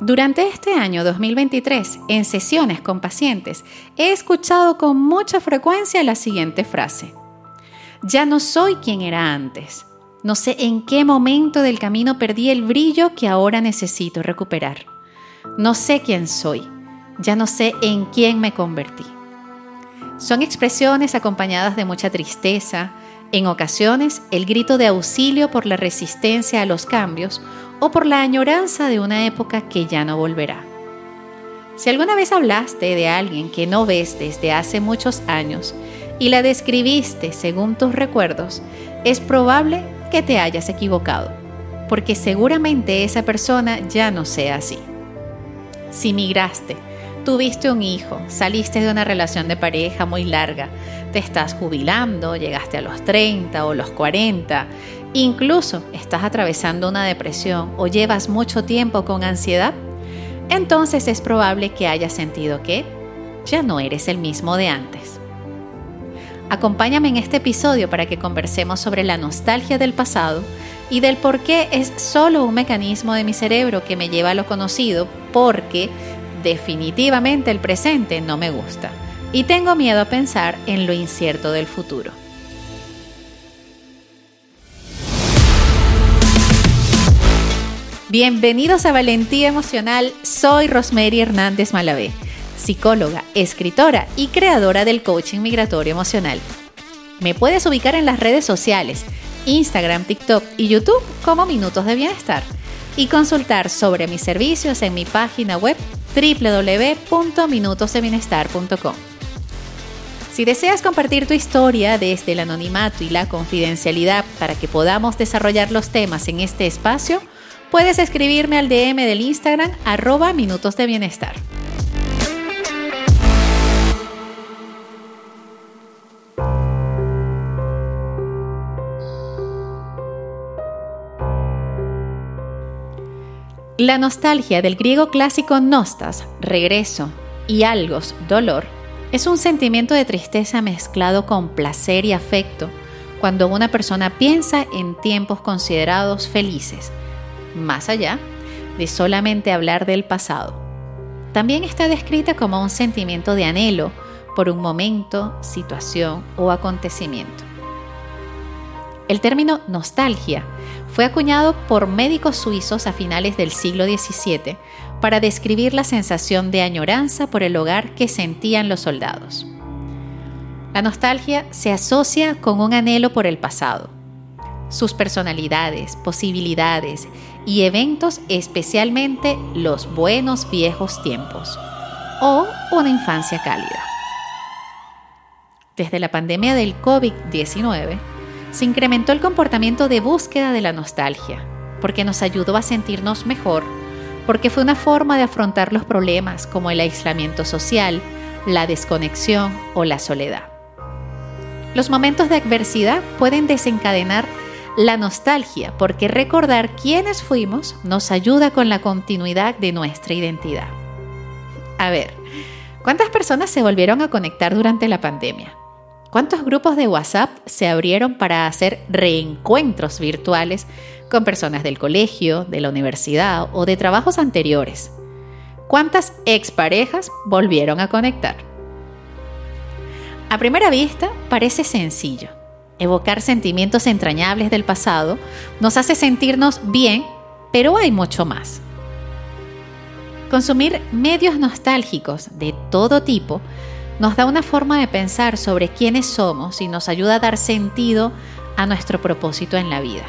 Durante este año 2023, en sesiones con pacientes, he escuchado con mucha frecuencia la siguiente frase. Ya no soy quien era antes. No sé en qué momento del camino perdí el brillo que ahora necesito recuperar. No sé quién soy. Ya no sé en quién me convertí. Son expresiones acompañadas de mucha tristeza, en ocasiones el grito de auxilio por la resistencia a los cambios o por la añoranza de una época que ya no volverá. Si alguna vez hablaste de alguien que no ves desde hace muchos años y la describiste según tus recuerdos, es probable que te hayas equivocado, porque seguramente esa persona ya no sea así. Si migraste, tuviste un hijo, saliste de una relación de pareja muy larga, te estás jubilando, llegaste a los 30 o los 40, incluso estás atravesando una depresión o llevas mucho tiempo con ansiedad, entonces es probable que hayas sentido que ya no eres el mismo de antes. Acompáñame en este episodio para que conversemos sobre la nostalgia del pasado y del por qué es solo un mecanismo de mi cerebro que me lleva a lo conocido porque definitivamente el presente no me gusta y tengo miedo a pensar en lo incierto del futuro. Bienvenidos a Valentía Emocional, soy Rosemary Hernández Malavé, psicóloga, escritora y creadora del coaching migratorio emocional. Me puedes ubicar en las redes sociales, Instagram, TikTok y YouTube como Minutos de Bienestar y consultar sobre mis servicios en mi página web www.minutosdebienestar.com. Si deseas compartir tu historia desde el anonimato y la confidencialidad para que podamos desarrollar los temas en este espacio, puedes escribirme al DM del Instagram arroba minutos de bienestar. La nostalgia del griego clásico nostas, regreso, y algos, dolor, es un sentimiento de tristeza mezclado con placer y afecto cuando una persona piensa en tiempos considerados felices, más allá de solamente hablar del pasado. También está descrita como un sentimiento de anhelo por un momento, situación o acontecimiento. El término nostalgia fue acuñado por médicos suizos a finales del siglo XVII para describir la sensación de añoranza por el hogar que sentían los soldados. La nostalgia se asocia con un anhelo por el pasado, sus personalidades, posibilidades y eventos, especialmente los buenos viejos tiempos o una infancia cálida. Desde la pandemia del COVID-19, se incrementó el comportamiento de búsqueda de la nostalgia, porque nos ayudó a sentirnos mejor porque fue una forma de afrontar los problemas como el aislamiento social, la desconexión o la soledad. Los momentos de adversidad pueden desencadenar la nostalgia porque recordar quiénes fuimos nos ayuda con la continuidad de nuestra identidad. A ver, ¿cuántas personas se volvieron a conectar durante la pandemia? ¿Cuántos grupos de WhatsApp se abrieron para hacer reencuentros virtuales con personas del colegio, de la universidad o de trabajos anteriores? ¿Cuántas exparejas volvieron a conectar? A primera vista parece sencillo. Evocar sentimientos entrañables del pasado nos hace sentirnos bien, pero hay mucho más. Consumir medios nostálgicos de todo tipo nos da una forma de pensar sobre quiénes somos y nos ayuda a dar sentido a nuestro propósito en la vida.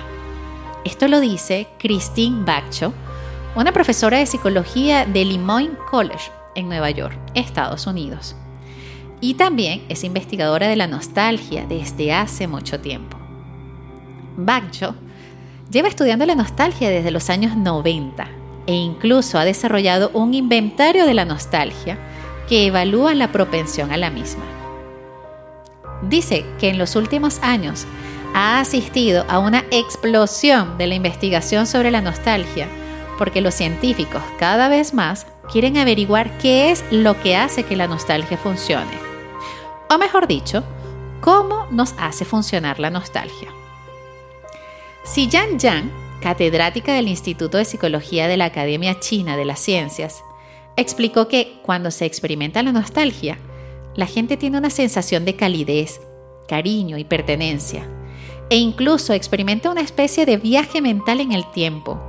Esto lo dice Christine Baccho, una profesora de psicología de Lemoyne College en Nueva York, Estados Unidos. Y también es investigadora de la nostalgia desde hace mucho tiempo. Baccho lleva estudiando la nostalgia desde los años 90 e incluso ha desarrollado un inventario de la nostalgia que evalúa la propensión a la misma. Dice que en los últimos años ha asistido a una explosión de la investigación sobre la nostalgia, porque los científicos cada vez más quieren averiguar qué es lo que hace que la nostalgia funcione. O mejor dicho, cómo nos hace funcionar la nostalgia. Si Yan Yang catedrática del Instituto de Psicología de la Academia China de las Ciencias, explicó que cuando se experimenta la nostalgia, la gente tiene una sensación de calidez, cariño y pertenencia, e incluso experimenta una especie de viaje mental en el tiempo,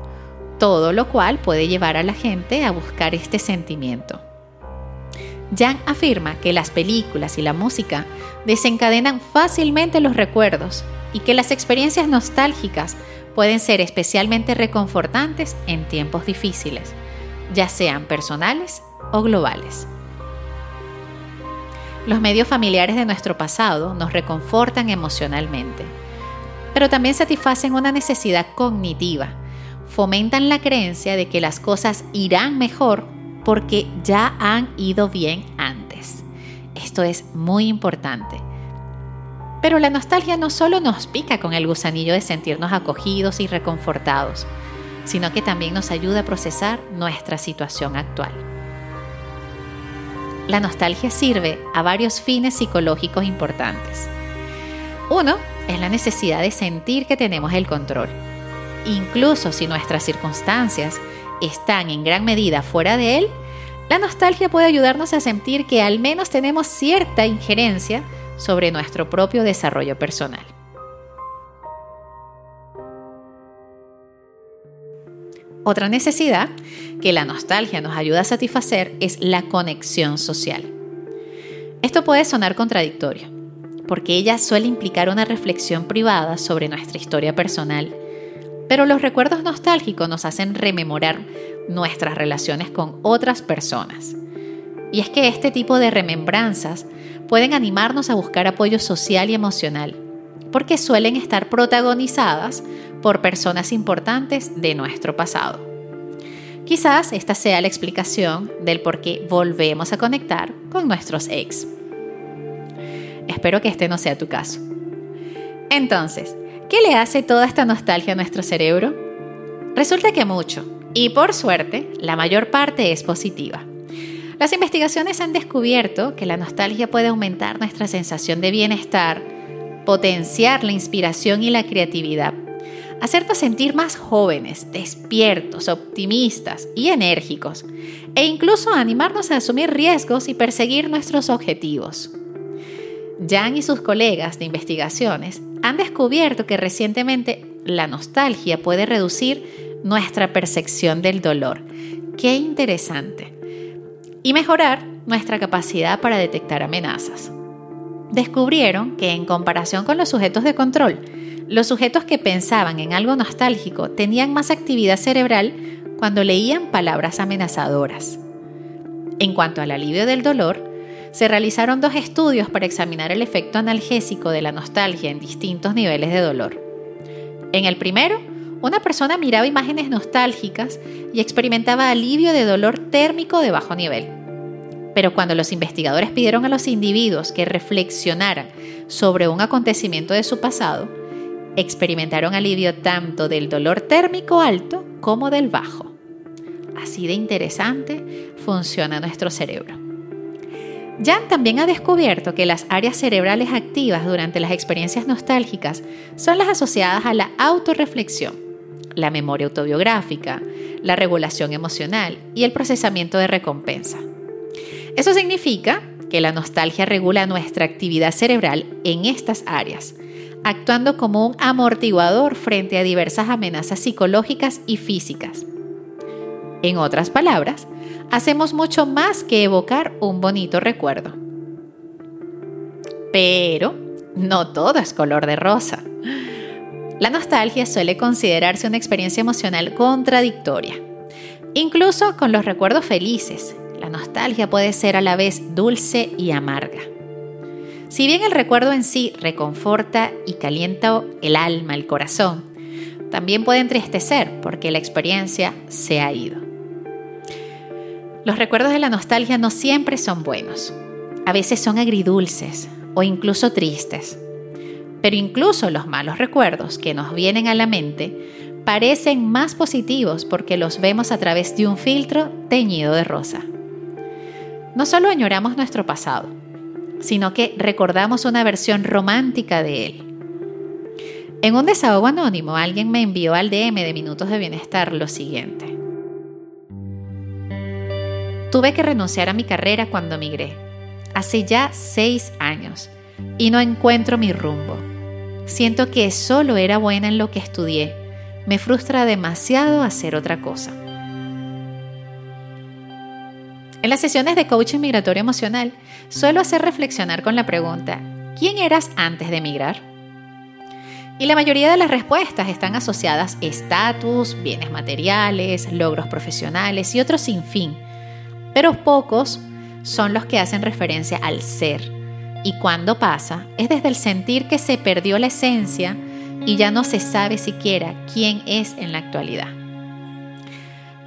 todo lo cual puede llevar a la gente a buscar este sentimiento. Yang afirma que las películas y la música desencadenan fácilmente los recuerdos y que las experiencias nostálgicas pueden ser especialmente reconfortantes en tiempos difíciles, ya sean personales o globales. Los medios familiares de nuestro pasado nos reconfortan emocionalmente, pero también satisfacen una necesidad cognitiva, fomentan la creencia de que las cosas irán mejor porque ya han ido bien antes. Esto es muy importante. Pero la nostalgia no solo nos pica con el gusanillo de sentirnos acogidos y reconfortados, sino que también nos ayuda a procesar nuestra situación actual. La nostalgia sirve a varios fines psicológicos importantes. Uno es la necesidad de sentir que tenemos el control. Incluso si nuestras circunstancias están en gran medida fuera de él, la nostalgia puede ayudarnos a sentir que al menos tenemos cierta injerencia sobre nuestro propio desarrollo personal. Otra necesidad que la nostalgia nos ayuda a satisfacer es la conexión social. Esto puede sonar contradictorio, porque ella suele implicar una reflexión privada sobre nuestra historia personal pero los recuerdos nostálgicos nos hacen rememorar nuestras relaciones con otras personas. Y es que este tipo de remembranzas pueden animarnos a buscar apoyo social y emocional, porque suelen estar protagonizadas por personas importantes de nuestro pasado. Quizás esta sea la explicación del por qué volvemos a conectar con nuestros ex. Espero que este no sea tu caso. Entonces, ¿Qué le hace toda esta nostalgia a nuestro cerebro? Resulta que mucho, y por suerte, la mayor parte es positiva. Las investigaciones han descubierto que la nostalgia puede aumentar nuestra sensación de bienestar, potenciar la inspiración y la creatividad, hacernos sentir más jóvenes, despiertos, optimistas y enérgicos, e incluso animarnos a asumir riesgos y perseguir nuestros objetivos. Jan y sus colegas de investigaciones han descubierto que recientemente la nostalgia puede reducir nuestra percepción del dolor. Qué interesante. Y mejorar nuestra capacidad para detectar amenazas. Descubrieron que en comparación con los sujetos de control, los sujetos que pensaban en algo nostálgico tenían más actividad cerebral cuando leían palabras amenazadoras. En cuanto al alivio del dolor, se realizaron dos estudios para examinar el efecto analgésico de la nostalgia en distintos niveles de dolor. En el primero, una persona miraba imágenes nostálgicas y experimentaba alivio de dolor térmico de bajo nivel. Pero cuando los investigadores pidieron a los individuos que reflexionaran sobre un acontecimiento de su pasado, experimentaron alivio tanto del dolor térmico alto como del bajo. Así de interesante funciona nuestro cerebro. Jan también ha descubierto que las áreas cerebrales activas durante las experiencias nostálgicas son las asociadas a la autorreflexión, la memoria autobiográfica, la regulación emocional y el procesamiento de recompensa. Eso significa que la nostalgia regula nuestra actividad cerebral en estas áreas, actuando como un amortiguador frente a diversas amenazas psicológicas y físicas. En otras palabras, hacemos mucho más que evocar un bonito recuerdo. Pero no todo es color de rosa. La nostalgia suele considerarse una experiencia emocional contradictoria. Incluso con los recuerdos felices, la nostalgia puede ser a la vez dulce y amarga. Si bien el recuerdo en sí reconforta y calienta el alma, el corazón, también puede entristecer porque la experiencia se ha ido. Los recuerdos de la nostalgia no siempre son buenos. A veces son agridulces o incluso tristes. Pero incluso los malos recuerdos que nos vienen a la mente parecen más positivos porque los vemos a través de un filtro teñido de rosa. No solo añoramos nuestro pasado, sino que recordamos una versión romántica de él. En un desahogo anónimo, alguien me envió al DM de Minutos de Bienestar lo siguiente. Tuve que renunciar a mi carrera cuando migré, hace ya seis años, y no encuentro mi rumbo. Siento que solo era buena en lo que estudié. Me frustra demasiado hacer otra cosa. En las sesiones de coaching migratorio emocional, suelo hacer reflexionar con la pregunta, ¿quién eras antes de emigrar? Y la mayoría de las respuestas están asociadas a estatus, bienes materiales, logros profesionales y otros sin fin. Pero pocos son los que hacen referencia al ser. Y cuando pasa, es desde el sentir que se perdió la esencia y ya no se sabe siquiera quién es en la actualidad.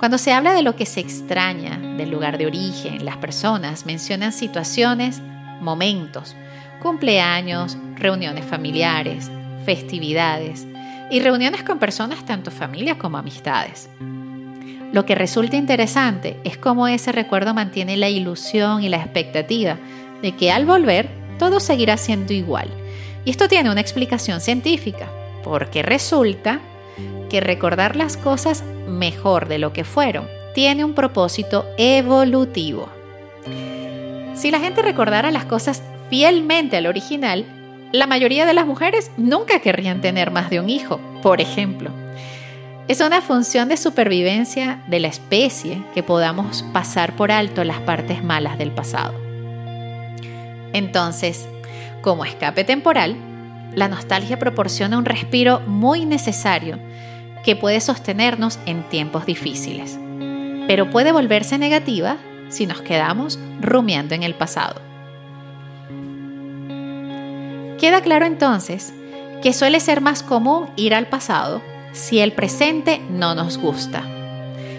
Cuando se habla de lo que se extraña del lugar de origen, las personas mencionan situaciones, momentos, cumpleaños, reuniones familiares, festividades y reuniones con personas tanto familia como amistades. Lo que resulta interesante es cómo ese recuerdo mantiene la ilusión y la expectativa de que al volver todo seguirá siendo igual. Y esto tiene una explicación científica, porque resulta que recordar las cosas mejor de lo que fueron tiene un propósito evolutivo. Si la gente recordara las cosas fielmente al original, la mayoría de las mujeres nunca querrían tener más de un hijo, por ejemplo. Es una función de supervivencia de la especie que podamos pasar por alto las partes malas del pasado. Entonces, como escape temporal, la nostalgia proporciona un respiro muy necesario que puede sostenernos en tiempos difíciles, pero puede volverse negativa si nos quedamos rumiando en el pasado. Queda claro entonces que suele ser más común ir al pasado si el presente no nos gusta,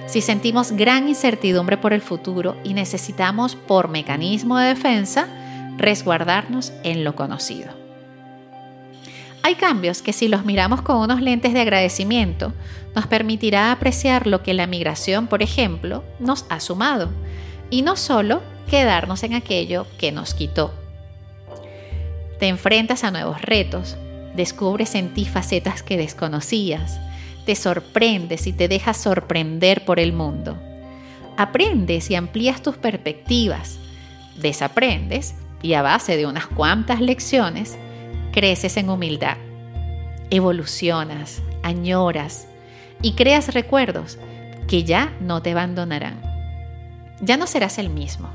si sentimos gran incertidumbre por el futuro y necesitamos por mecanismo de defensa resguardarnos en lo conocido. Hay cambios que si los miramos con unos lentes de agradecimiento, nos permitirá apreciar lo que la migración, por ejemplo, nos ha sumado, y no solo quedarnos en aquello que nos quitó. Te enfrentas a nuevos retos, descubres en ti facetas que desconocías, te sorprendes y te dejas sorprender por el mundo. Aprendes y amplías tus perspectivas, desaprendes y a base de unas cuantas lecciones, creces en humildad, evolucionas, añoras y creas recuerdos que ya no te abandonarán. Ya no serás el mismo,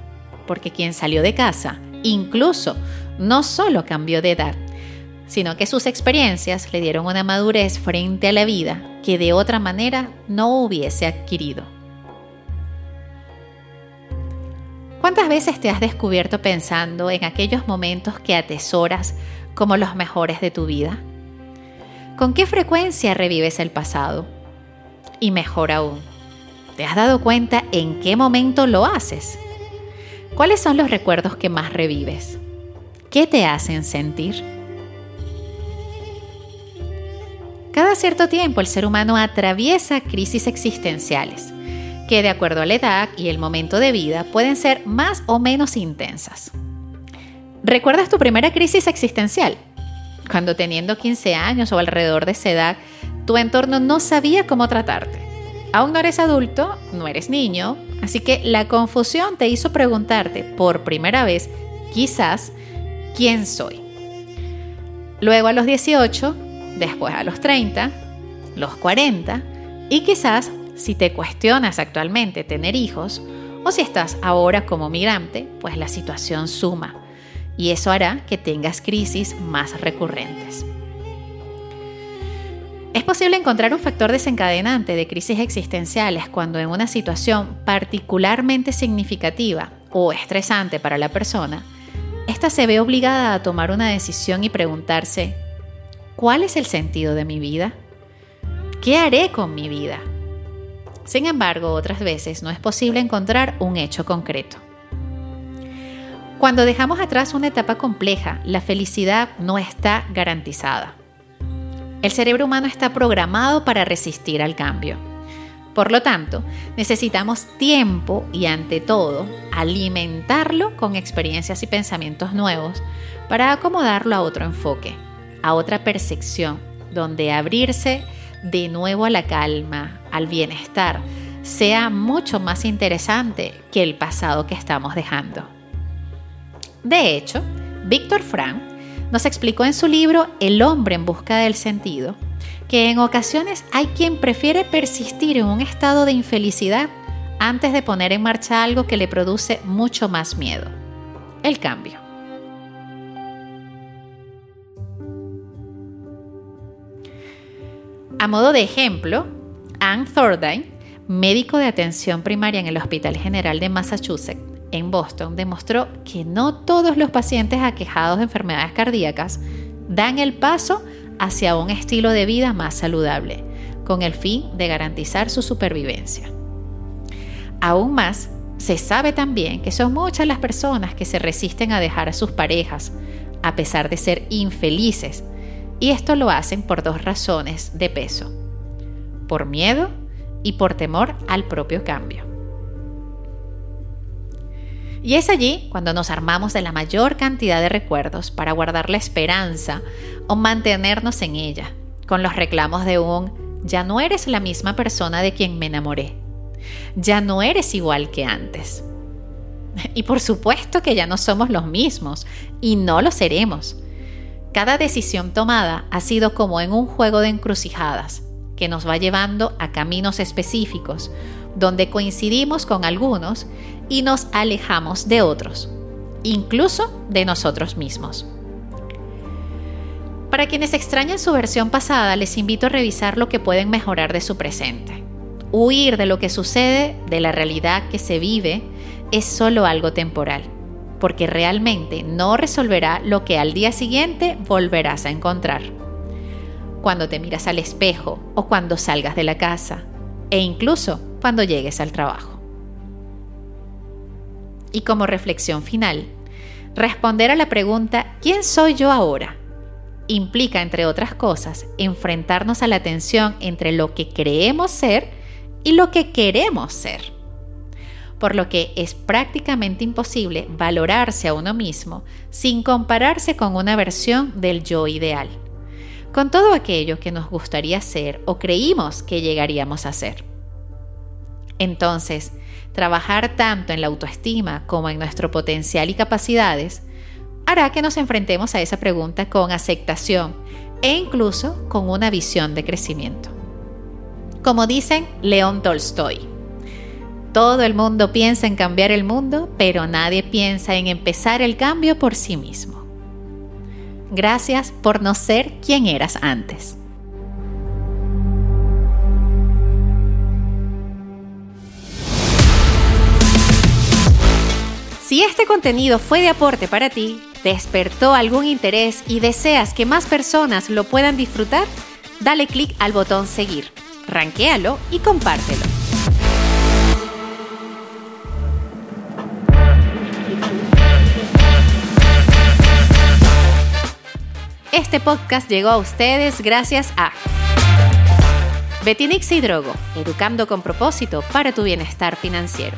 porque quien salió de casa, incluso, no solo cambió de edad, sino que sus experiencias le dieron una madurez frente a la vida que de otra manera no hubiese adquirido. ¿Cuántas veces te has descubierto pensando en aquellos momentos que atesoras como los mejores de tu vida? ¿Con qué frecuencia revives el pasado? Y mejor aún, ¿te has dado cuenta en qué momento lo haces? ¿Cuáles son los recuerdos que más revives? ¿Qué te hacen sentir? Cada cierto tiempo el ser humano atraviesa crisis existenciales, que de acuerdo a la edad y el momento de vida pueden ser más o menos intensas. ¿Recuerdas tu primera crisis existencial? Cuando teniendo 15 años o alrededor de esa edad, tu entorno no sabía cómo tratarte. Aún no eres adulto, no eres niño, así que la confusión te hizo preguntarte por primera vez, quizás, ¿quién soy? Luego a los 18, después a los 30, los 40 y quizás si te cuestionas actualmente tener hijos o si estás ahora como migrante, pues la situación suma y eso hará que tengas crisis más recurrentes. Es posible encontrar un factor desencadenante de crisis existenciales cuando en una situación particularmente significativa o estresante para la persona, ésta se ve obligada a tomar una decisión y preguntarse, ¿cuál es el sentido de mi vida? ¿Qué haré con mi vida? Sin embargo, otras veces no es posible encontrar un hecho concreto. Cuando dejamos atrás una etapa compleja, la felicidad no está garantizada. El cerebro humano está programado para resistir al cambio. Por lo tanto, necesitamos tiempo y ante todo alimentarlo con experiencias y pensamientos nuevos para acomodarlo a otro enfoque, a otra percepción donde abrirse de nuevo a la calma, al bienestar, sea mucho más interesante que el pasado que estamos dejando. De hecho, Víctor Frank nos explicó en su libro El hombre en busca del sentido que en ocasiones hay quien prefiere persistir en un estado de infelicidad antes de poner en marcha algo que le produce mucho más miedo, el cambio. A modo de ejemplo, Anne Thordine, médico de atención primaria en el Hospital General de Massachusetts, en Boston, demostró que no todos los pacientes aquejados de enfermedades cardíacas dan el paso hacia un estilo de vida más saludable, con el fin de garantizar su supervivencia. Aún más, se sabe también que son muchas las personas que se resisten a dejar a sus parejas, a pesar de ser infelices, y esto lo hacen por dos razones de peso, por miedo y por temor al propio cambio. Y es allí cuando nos armamos de la mayor cantidad de recuerdos para guardar la esperanza o mantenernos en ella, con los reclamos de un ya no eres la misma persona de quien me enamoré, ya no eres igual que antes. Y por supuesto que ya no somos los mismos y no lo seremos. Cada decisión tomada ha sido como en un juego de encrucijadas que nos va llevando a caminos específicos, donde coincidimos con algunos y nos alejamos de otros, incluso de nosotros mismos. Para quienes extrañan su versión pasada, les invito a revisar lo que pueden mejorar de su presente. Huir de lo que sucede, de la realidad que se vive, es solo algo temporal, porque realmente no resolverá lo que al día siguiente volverás a encontrar. Cuando te miras al espejo o cuando salgas de la casa, e incluso cuando llegues al trabajo. Y como reflexión final, responder a la pregunta ¿quién soy yo ahora? implica, entre otras cosas, enfrentarnos a la tensión entre lo que creemos ser y lo que queremos ser. Por lo que es prácticamente imposible valorarse a uno mismo sin compararse con una versión del yo ideal, con todo aquello que nos gustaría ser o creímos que llegaríamos a ser. Entonces, trabajar tanto en la autoestima como en nuestro potencial y capacidades hará que nos enfrentemos a esa pregunta con aceptación e incluso con una visión de crecimiento. Como dicen León Tolstoy, todo el mundo piensa en cambiar el mundo, pero nadie piensa en empezar el cambio por sí mismo. Gracias por no ser quien eras antes. Si este contenido fue de aporte para ti, despertó algún interés y deseas que más personas lo puedan disfrutar, dale clic al botón seguir, ranquéalo y compártelo. Este podcast llegó a ustedes gracias a Betinix y Drogo, educando con propósito para tu bienestar financiero